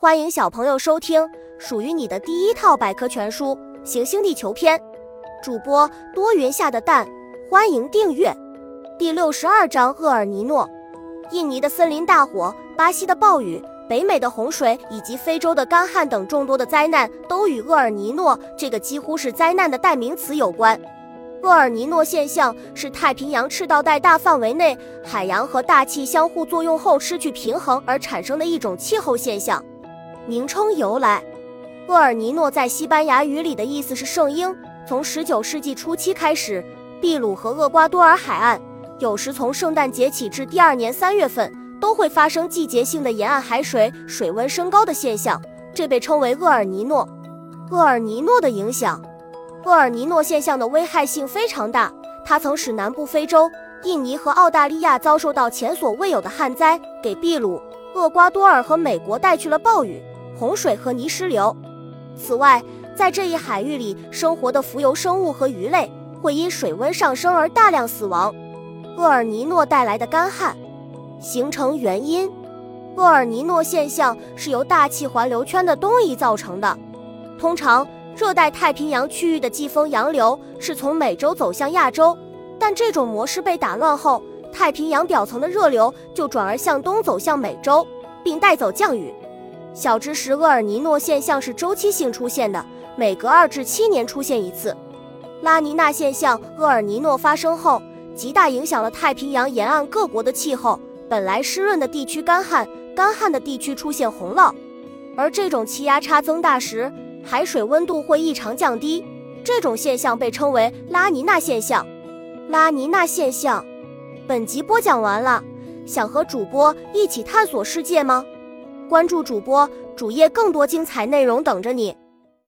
欢迎小朋友收听属于你的第一套百科全书《行星地球篇》，主播多云下的蛋，欢迎订阅。第六十二章：厄尔尼诺。印尼的森林大火、巴西的暴雨、北美的洪水以及非洲的干旱等众多的灾难，都与厄尔尼诺这个几乎是灾难的代名词有关。厄尔尼诺现象是太平洋赤道带大范围内海洋和大气相互作用后失去平衡而产生的一种气候现象。名称由来，厄尔尼诺在西班牙语里的意思是圣婴。从19世纪初期开始，秘鲁和厄瓜多尔海岸有时从圣诞节起至第二年三月份都会发生季节性的沿岸海水水温升高的现象，这被称为厄尔尼诺。厄尔尼诺的影响，厄尔尼诺现象的危害性非常大，它曾使南部非洲、印尼和澳大利亚遭受到前所未有的旱灾，给秘鲁、厄瓜多尔和美国带去了暴雨。洪水和泥石流。此外，在这一海域里生活的浮游生物和鱼类会因水温上升而大量死亡。厄尔尼诺带来的干旱形成原因，厄尔尼诺现象是由大气环流圈的东移造成的。通常，热带太平洋区域的季风洋流是从美洲走向亚洲，但这种模式被打乱后，太平洋表层的热流就转而向东走向美洲，并带走降雨。小知识：厄尔尼诺现象是周期性出现的，每隔二至七年出现一次。拉尼娜现象，厄尔尼诺发生后，极大影响了太平洋沿岸各国的气候。本来湿润的地区干旱，干旱的地区出现洪涝。而这种气压差增大时，海水温度会异常降低。这种现象被称为拉尼娜现象。拉尼娜现象。本集播讲完了，想和主播一起探索世界吗？关注主播主页，更多精彩内容等着你。